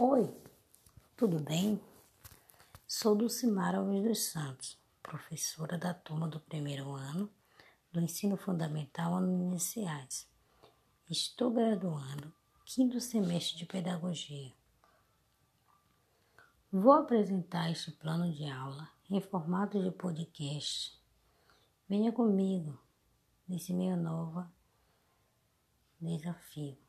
Oi, tudo bem? Sou Dulcimara Alves dos Santos, professora da turma do primeiro ano do Ensino Fundamental Anos Iniciais. Estou graduando quinto semestre de Pedagogia. Vou apresentar este plano de aula em formato de podcast. Venha comigo nesse meu novo desafio.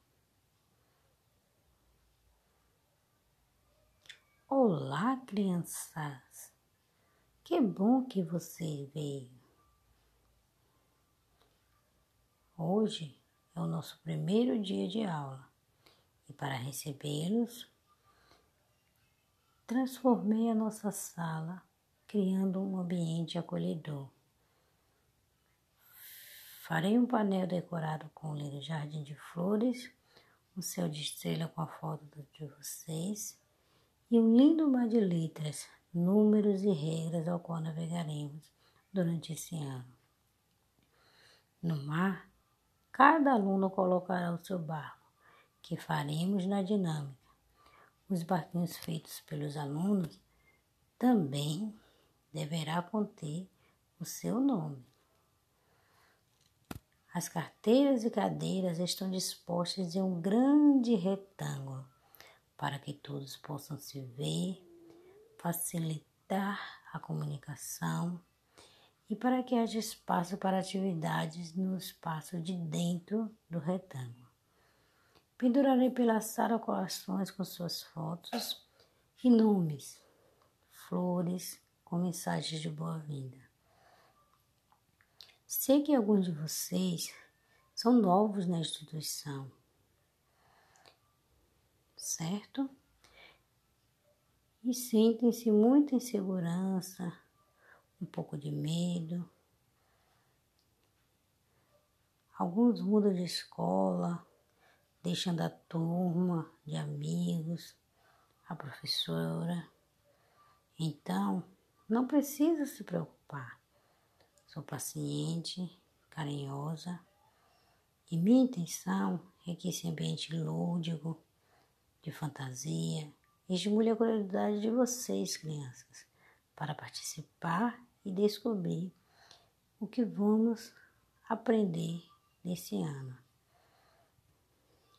Olá, crianças! Que bom que você veio! Hoje é o nosso primeiro dia de aula e para recebê-los, transformei a nossa sala criando um ambiente acolhedor. Farei um painel decorado com lindo jardim de flores, um céu de estrela com a foto de vocês e um lindo mar de letras, números e regras ao qual navegaremos durante esse ano. No mar, cada aluno colocará o seu barco, que faremos na dinâmica. Os barquinhos feitos pelos alunos também deverá conter o seu nome. As carteiras e cadeiras estão dispostas em um grande retângulo para que todos possam se ver, facilitar a comunicação e para que haja espaço para atividades no espaço de dentro do retângulo. Pendurarei pela sala corações com suas fotos e nomes, flores com mensagens de boa-vinda. Sei que alguns de vocês são novos na instituição certo? E sentem-se muita insegurança, um pouco de medo. Alguns mudam de escola, deixando a turma de amigos, a professora. Então, não precisa se preocupar. Sou paciente, carinhosa e minha intenção é que esse ambiente lúdico de fantasia, estimule a curiosidade de vocês, crianças, para participar e descobrir o que vamos aprender nesse ano.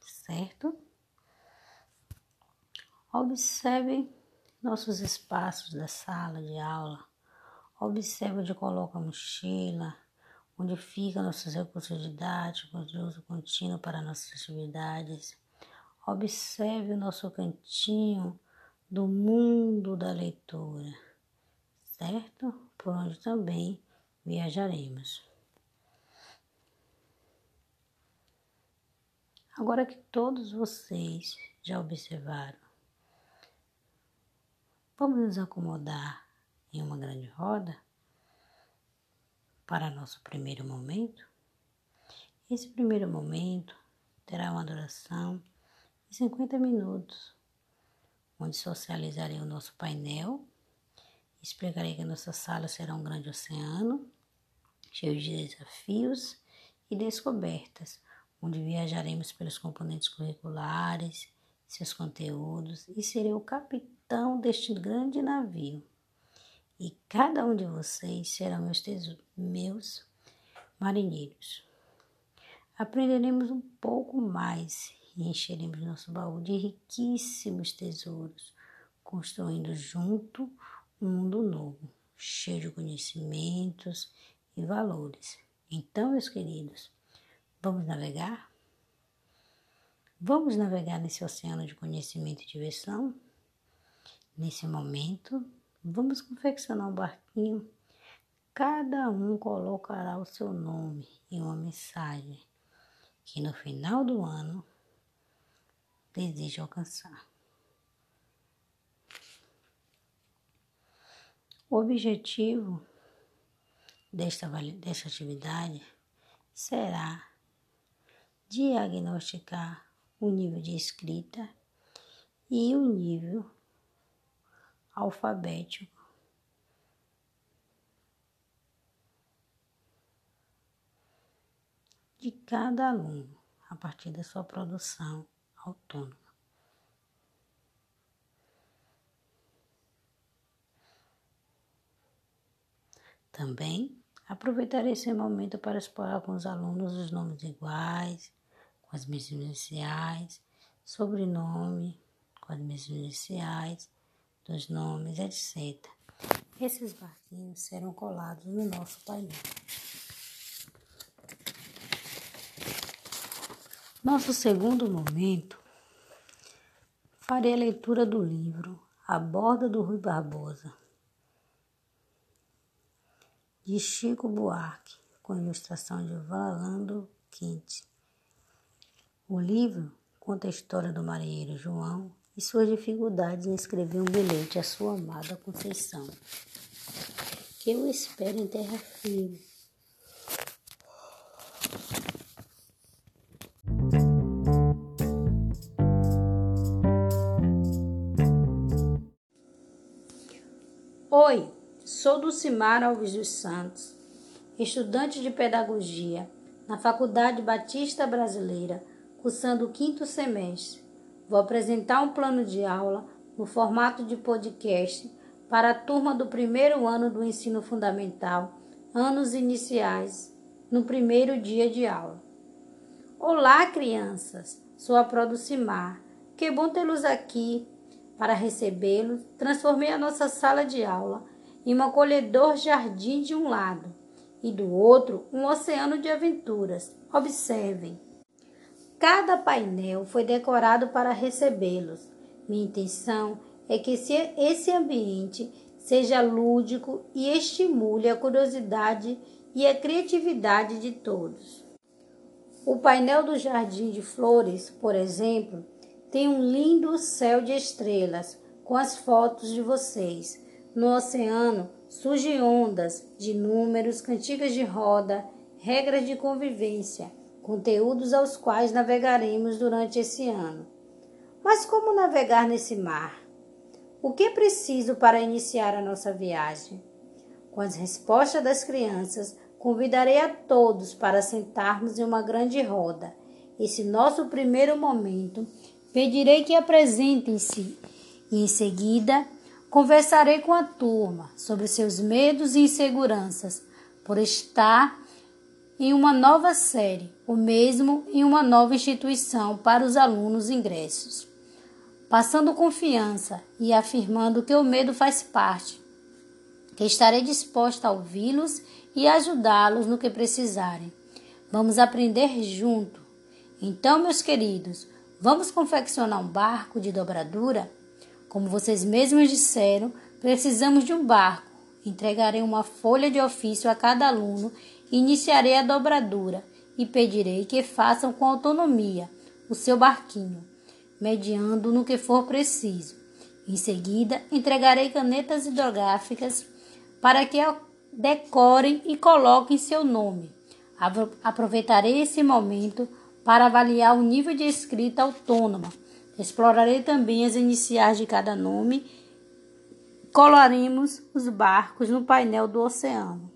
Certo? Observe nossos espaços da sala de aula. Observe onde coloca a mochila, onde fica nossos recursos didáticos de uso contínuo para nossas atividades Observe o nosso cantinho do mundo da leitura, certo? Por onde também viajaremos. Agora que todos vocês já observaram, vamos nos acomodar em uma grande roda para nosso primeiro momento. Esse primeiro momento terá uma duração e 50 minutos, onde socializarei o nosso painel, explicarei que a nossa sala será um grande oceano, cheio de desafios e descobertas, onde viajaremos pelos componentes curriculares, seus conteúdos e serei o capitão deste grande navio. E cada um de vocês será meus, meus marinheiros. Aprenderemos um pouco mais e encheremos nosso baú de riquíssimos tesouros, construindo junto um mundo novo, cheio de conhecimentos e valores. Então, meus queridos, vamos navegar? Vamos navegar nesse oceano de conhecimento e diversão? Nesse momento, vamos confeccionar um barquinho. Cada um colocará o seu nome e uma mensagem que no final do ano deseja alcançar. O objetivo desta, desta atividade será diagnosticar o nível de escrita e o nível alfabético de cada aluno a partir da sua produção autônoma. Também aproveitarei esse momento para explorar com os alunos os nomes iguais, com as mesmas iniciais, sobrenome, com as mesmas iniciais, dos nomes, etc. Esses barquinhos serão colados no nosso painel. Nosso segundo momento farei a leitura do livro A Borda do Rui Barbosa, de Chico Buarque, com ilustração de Valando Quinte. O livro conta a história do marinheiro João e suas dificuldades em escrever um bilhete à sua amada Conceição, que eu espero em terra firme. Oi, sou Dulcimar Alves dos Santos, estudante de pedagogia na Faculdade Batista Brasileira, cursando o quinto semestre. Vou apresentar um plano de aula no formato de podcast para a turma do primeiro ano do ensino fundamental, anos iniciais, no primeiro dia de aula. Olá, crianças! Sou a Producimar. Que bom tê-los aqui para recebê-los. Transformei a nossa sala de aula em um acolhedor jardim de um lado e do outro um oceano de aventuras. Observem. Cada painel foi decorado para recebê-los. Minha intenção é que esse ambiente seja lúdico e estimule a curiosidade e a criatividade de todos. O painel do Jardim de Flores, por exemplo, tem um lindo céu de estrelas com as fotos de vocês. No oceano surgem ondas de números, cantigas de roda, regras de convivência conteúdos aos quais navegaremos durante esse ano. Mas como navegar nesse mar? O que é preciso para iniciar a nossa viagem? Com as respostas das crianças, convidarei a todos para sentarmos em uma grande roda. Esse nosso primeiro momento, pedirei que apresentem-se e, em seguida, conversarei com a turma sobre seus medos e inseguranças por estar em uma nova série, o mesmo em uma nova instituição para os alunos ingressos, passando confiança e afirmando que o medo faz parte, que estarei disposta a ouvi-los e ajudá-los no que precisarem. Vamos aprender junto. Então, meus queridos, vamos confeccionar um barco de dobradura? Como vocês mesmos disseram, precisamos de um barco. Entregarei uma folha de ofício a cada aluno Iniciarei a dobradura e pedirei que façam com autonomia o seu barquinho, mediando no que for preciso. Em seguida, entregarei canetas hidrográficas para que decorem e coloquem seu nome. Aproveitarei esse momento para avaliar o nível de escrita autônoma. Explorarei também as iniciais de cada nome. Colaremos os barcos no painel do oceano.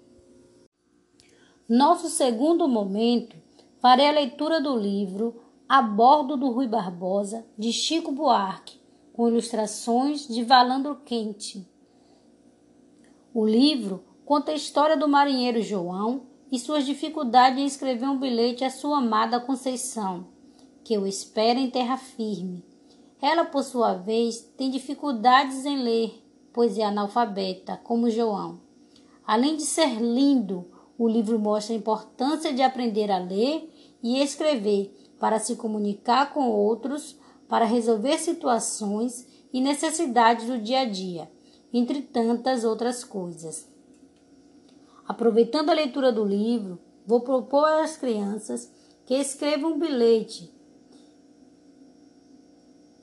Nosso segundo momento, farei a leitura do livro A Bordo do Rui Barbosa, de Chico Buarque, com ilustrações de Valandro Quente. O livro conta a história do marinheiro João e suas dificuldades em escrever um bilhete à sua amada Conceição, que o espera em terra firme. Ela, por sua vez, tem dificuldades em ler, pois é analfabeta, como João. Além de ser lindo, o livro mostra a importância de aprender a ler e escrever para se comunicar com outros, para resolver situações e necessidades do dia a dia, entre tantas outras coisas. Aproveitando a leitura do livro, vou propor às crianças que escrevam um bilhete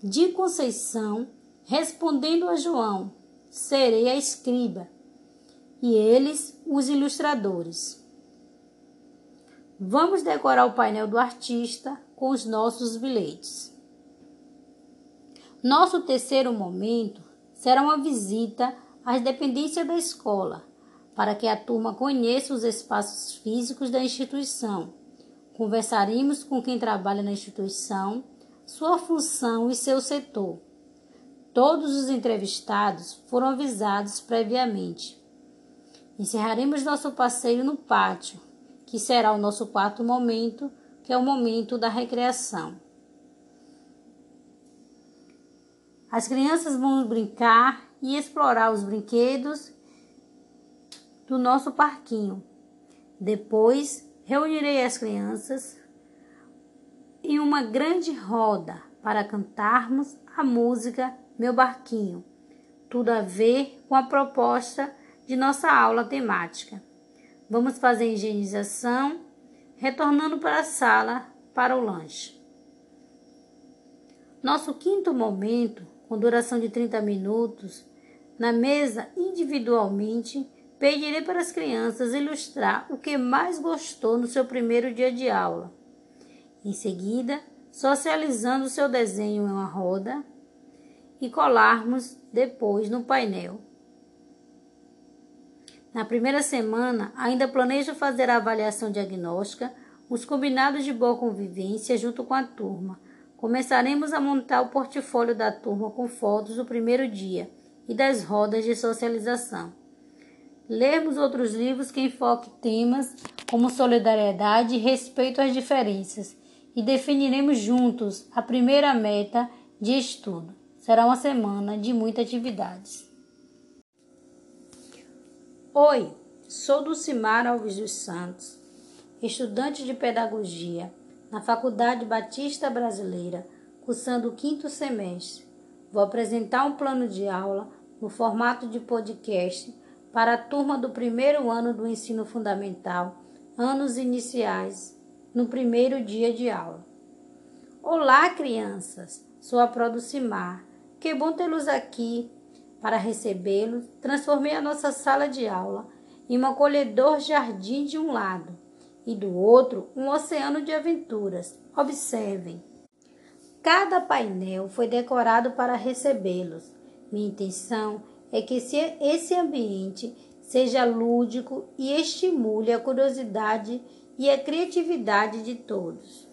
de Conceição respondendo a João: Serei a escriba e eles os ilustradores. Vamos decorar o painel do artista com os nossos bilhetes. Nosso terceiro momento será uma visita às dependências da escola, para que a turma conheça os espaços físicos da instituição. Conversaremos com quem trabalha na instituição, sua função e seu setor. Todos os entrevistados foram avisados previamente Encerraremos nosso passeio no pátio, que será o nosso quarto momento, que é o momento da recreação. As crianças vão brincar e explorar os brinquedos do nosso parquinho. Depois, reunirei as crianças em uma grande roda para cantarmos a música Meu Barquinho. Tudo a ver com a proposta de nossa aula temática. Vamos fazer a higienização, retornando para a sala para o lanche. Nosso quinto momento, com duração de 30 minutos, na mesa individualmente, pedirei para as crianças ilustrar o que mais gostou no seu primeiro dia de aula. Em seguida, socializando seu desenho em uma roda e colarmos depois no painel. Na primeira semana, ainda planejo fazer a avaliação diagnóstica, os combinados de boa convivência junto com a turma. Começaremos a montar o portfólio da turma com fotos do primeiro dia e das rodas de socialização. Lermos outros livros que enfoquem temas como solidariedade e respeito às diferenças e definiremos juntos a primeira meta de estudo. Será uma semana de muitas atividades. Oi, sou Dulcimar Alves dos Santos, estudante de pedagogia na Faculdade Batista Brasileira, cursando o quinto semestre. Vou apresentar um plano de aula no formato de podcast para a turma do primeiro ano do ensino fundamental, anos iniciais no primeiro dia de aula. Olá, crianças! Sou a Producimar. Que bom tê-los aqui para recebê-los. Transformei a nossa sala de aula em um acolhedor jardim de um lado e do outro um oceano de aventuras. Observem. Cada painel foi decorado para recebê-los. Minha intenção é que esse ambiente seja lúdico e estimule a curiosidade e a criatividade de todos.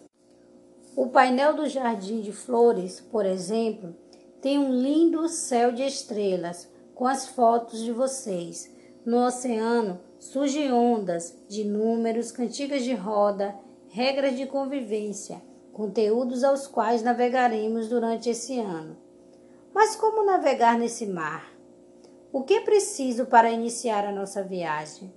O painel do Jardim de Flores, por exemplo, tem um lindo céu de estrelas com as fotos de vocês. No oceano surgem ondas de números, cantigas de roda, regras de convivência, conteúdos aos quais navegaremos durante esse ano. Mas como navegar nesse mar? O que é preciso para iniciar a nossa viagem?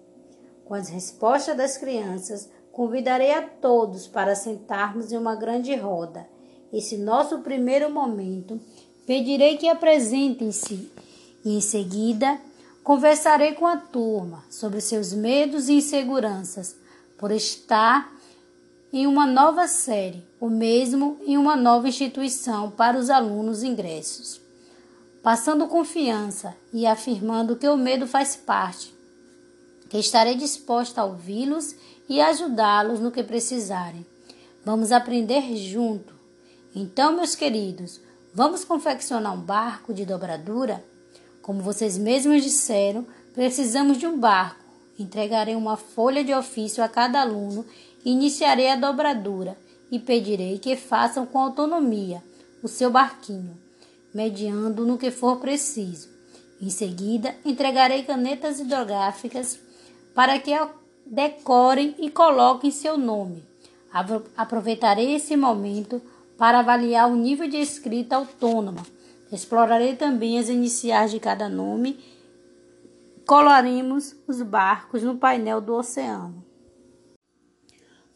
Com as respostas das crianças, Convidarei a todos para sentarmos em uma grande roda. Esse nosso primeiro momento, pedirei que apresentem-se e, em seguida, conversarei com a turma sobre seus medos e inseguranças por estar em uma nova série, ou mesmo em uma nova instituição para os alunos ingressos. Passando confiança e afirmando que o medo faz parte, que estarei disposta a ouvi-los e ajudá-los no que precisarem. Vamos aprender junto. Então, meus queridos, vamos confeccionar um barco de dobradura? Como vocês mesmos disseram, precisamos de um barco. Entregarei uma folha de ofício a cada aluno, iniciarei a dobradura e pedirei que façam com autonomia o seu barquinho, mediando no que for preciso. Em seguida, entregarei canetas hidrográficas para que decorem e coloquem seu nome. Aproveitarei esse momento para avaliar o nível de escrita autônoma. Explorarei também as iniciais de cada nome. Colaremos os barcos no painel do oceano.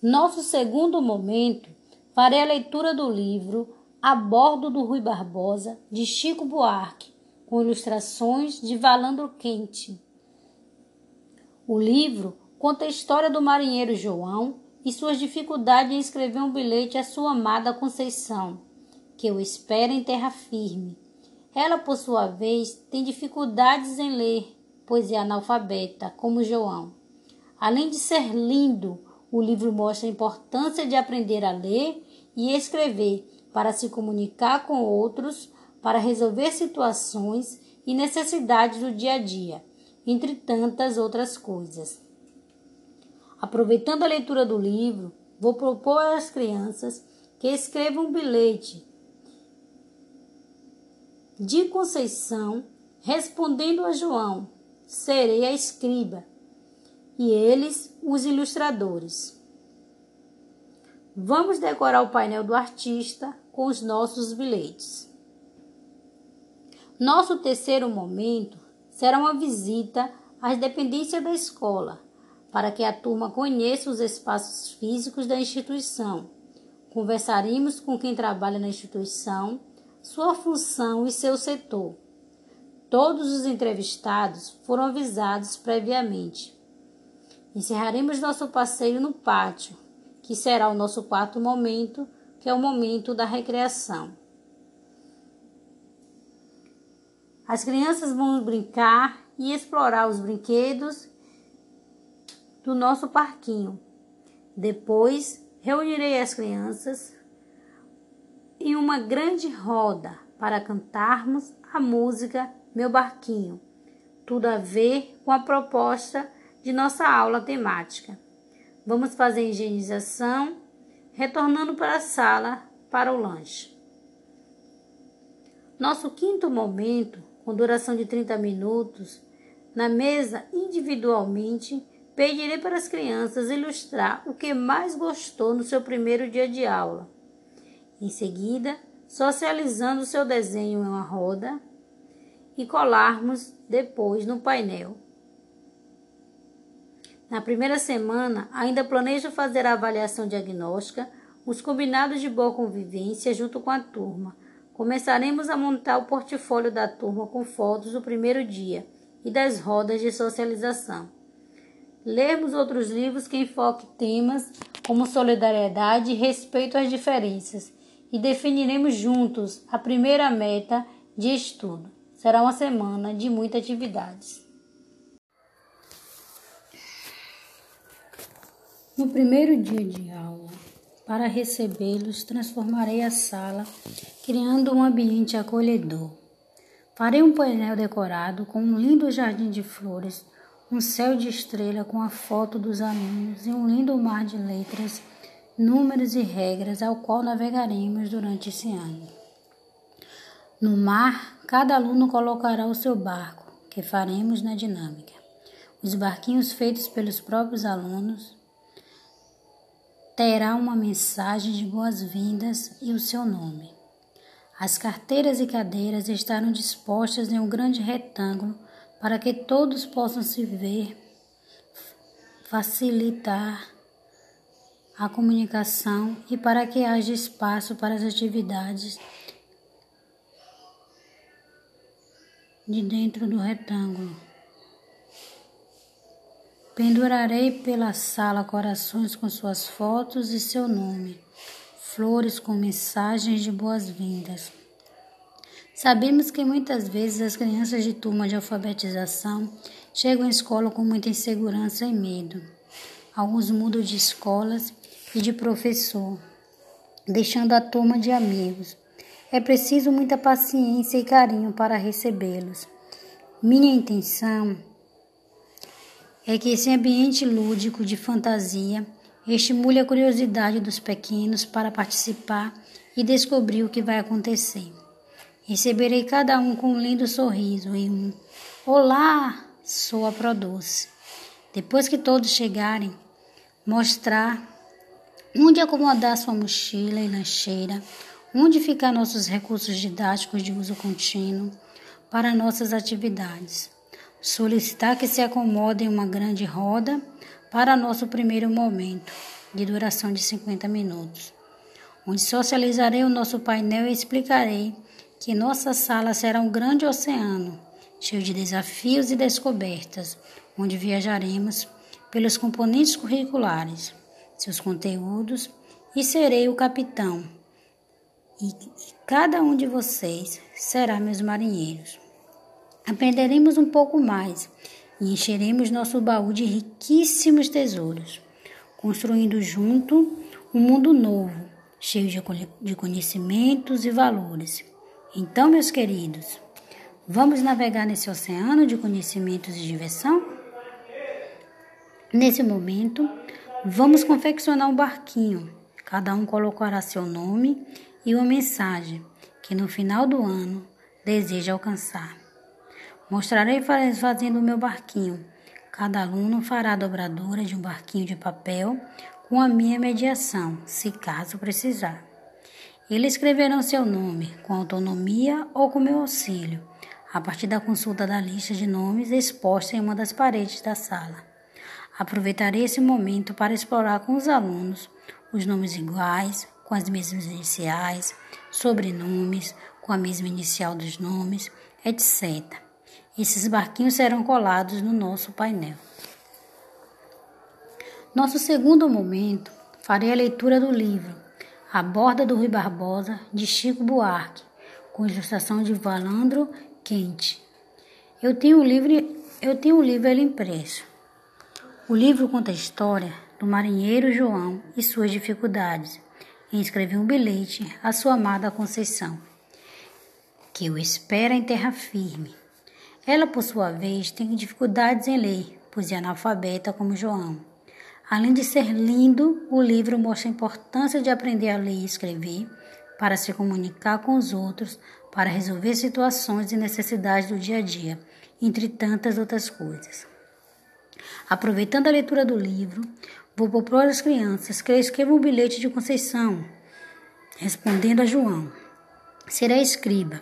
Nosso segundo momento, farei a leitura do livro A Bordo do Rui Barbosa, de Chico Buarque, com ilustrações de Valandro Quente. O livro conta a história do marinheiro João e suas dificuldades em escrever um bilhete à sua amada Conceição, que o espera em terra firme. Ela, por sua vez, tem dificuldades em ler, pois é analfabeta, como João. Além de ser lindo, o livro mostra a importância de aprender a ler e escrever para se comunicar com outros, para resolver situações e necessidades do dia a dia, entre tantas outras coisas. Aproveitando a leitura do livro, vou propor às crianças que escrevam um bilhete de Conceição respondendo a João: Serei a escriba. e eles os ilustradores. Vamos decorar o painel do artista com os nossos bilhetes. Nosso terceiro momento será uma visita às dependências da escola, para que a turma conheça os espaços físicos da instituição. Conversaremos com quem trabalha na instituição, sua função e seu setor. Todos os entrevistados foram avisados previamente. Encerraremos nosso passeio no pátio, que será o nosso quarto momento, que é o momento da recreação. As crianças vão brincar e explorar os brinquedos do nosso parquinho. Depois, reunirei as crianças em uma grande roda para cantarmos a música Meu Barquinho, tudo a ver com a proposta de nossa aula temática. Vamos fazer higienização, retornando para a sala para o lanche. Nosso quinto momento, com duração de 30 minutos, na mesa individualmente, pedirei para as crianças ilustrar o que mais gostou no seu primeiro dia de aula. Em seguida, socializando seu desenho em uma roda e colarmos depois no painel. Na primeira semana, ainda planejo fazer a avaliação diagnóstica, os combinados de boa convivência junto com a turma. Começaremos a montar o portfólio da turma com fotos do primeiro dia e das rodas de socialização. Lermos outros livros que enfoquem temas como solidariedade e respeito às diferenças e definiremos juntos a primeira meta de estudo. Será uma semana de muitas atividades. No primeiro dia de aula, para recebê-los, transformarei a sala, criando um ambiente acolhedor. Farei um painel decorado com um lindo jardim de flores, um céu de estrela com a foto dos alunos e um lindo mar de letras, números e regras ao qual navegaremos durante esse ano. No mar, cada aluno colocará o seu barco, que faremos na dinâmica. Os barquinhos feitos pelos próprios alunos terá uma mensagem de boas-vindas e o seu nome. As carteiras e cadeiras estarão dispostas em um grande retângulo para que todos possam se ver, facilitar a comunicação e para que haja espaço para as atividades de dentro do retângulo. Pendurarei pela sala corações com suas fotos e seu nome, flores com mensagens de boas-vindas. Sabemos que muitas vezes as crianças de turma de alfabetização chegam à escola com muita insegurança e medo. Alguns mudam de escolas e de professor, deixando a turma de amigos. É preciso muita paciência e carinho para recebê-los. Minha intenção é que esse ambiente lúdico de fantasia estimule a curiosidade dos pequenos para participar e descobrir o que vai acontecer. Receberei cada um com um lindo sorriso e um Olá, sou a Produce. Depois que todos chegarem, mostrar onde acomodar sua mochila e lancheira, onde ficar nossos recursos didáticos de uso contínuo para nossas atividades solicitar que se acomode em uma grande roda para nosso primeiro momento, de duração de 50 minutos, onde socializarei o nosso painel e explicarei que nossa sala será um grande oceano, cheio de desafios e descobertas, onde viajaremos pelos componentes curriculares, seus conteúdos e serei o capitão. E cada um de vocês será meus marinheiros. Aprenderemos um pouco mais e encheremos nosso baú de riquíssimos tesouros, construindo junto um mundo novo, cheio de conhecimentos e valores. Então, meus queridos, vamos navegar nesse oceano de conhecimentos e diversão? Nesse momento, vamos confeccionar um barquinho. Cada um colocará seu nome e uma mensagem que no final do ano deseja alcançar. Mostrarei fazendo o meu barquinho. Cada aluno fará a dobradura de um barquinho de papel com a minha mediação, se caso precisar. Eles escreverão seu nome com autonomia ou com meu auxílio, a partir da consulta da lista de nomes exposta em uma das paredes da sala. Aproveitarei esse momento para explorar com os alunos os nomes iguais, com as mesmas iniciais, sobrenomes, com a mesma inicial dos nomes, etc. Esses barquinhos serão colados no nosso painel. Nosso segundo momento, farei a leitura do livro A Borda do Rui Barbosa, de Chico Buarque, com ilustração de Valandro Quente. Eu tenho o livro, eu tenho o livro ele impresso. O livro conta a história do marinheiro João e suas dificuldades em escrever um bilhete à sua amada Conceição, que o espera em terra firme ela, por sua vez, tem dificuldades em ler, pois é analfabeta como João. Além de ser lindo, o livro mostra a importância de aprender a ler e escrever para se comunicar com os outros, para resolver situações e necessidades do dia a dia, entre tantas outras coisas. Aproveitando a leitura do livro, vou propor às crianças que escrevam um bilhete de Conceição, respondendo a João. Será escriba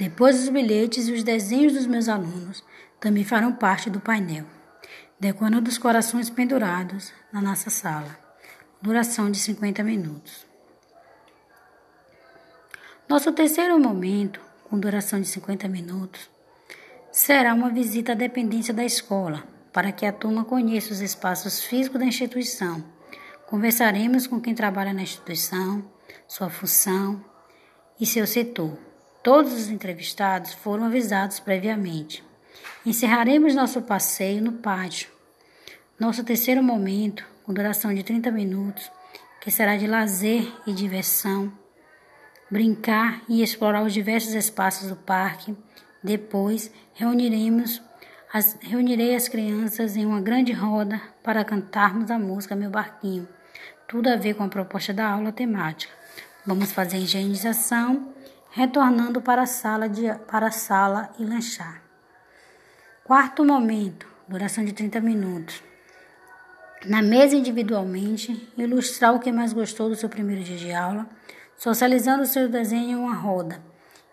depois, os bilhetes e os desenhos dos meus alunos também farão parte do painel, decorando os corações pendurados na nossa sala. Duração de 50 minutos. Nosso terceiro momento, com duração de 50 minutos, será uma visita à dependência da escola, para que a turma conheça os espaços físicos da instituição. Conversaremos com quem trabalha na instituição, sua função e seu setor Todos os entrevistados foram avisados previamente. Encerraremos nosso passeio no pátio. Nosso terceiro momento, com duração de 30 minutos, que será de lazer e diversão, brincar e explorar os diversos espaços do parque. Depois, reuniremos as, reunirei as crianças em uma grande roda para cantarmos a música Meu Barquinho. Tudo a ver com a proposta da aula temática. Vamos fazer higienização retornando para a sala, de, para a sala e lanchar. Quarto momento, duração de 30 minutos. Na mesa individualmente, ilustrar o que mais gostou do seu primeiro dia de aula, socializando o seu desenho em uma roda.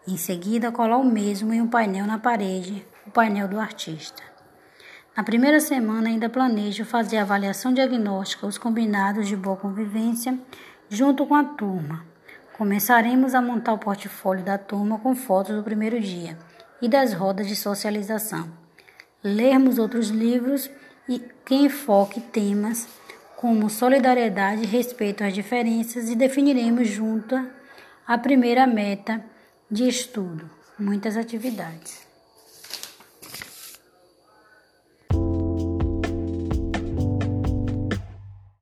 Em seguida, colar o mesmo em um painel na parede, o painel do artista. Na primeira semana, ainda planejo fazer avaliação diagnóstica, os combinados de boa convivência, junto com a turma. Começaremos a montar o portfólio da turma com fotos do primeiro dia e das rodas de socialização. Lermos outros livros e que enfoque temas como solidariedade respeito às diferenças e definiremos junto a primeira meta de estudo. Muitas atividades.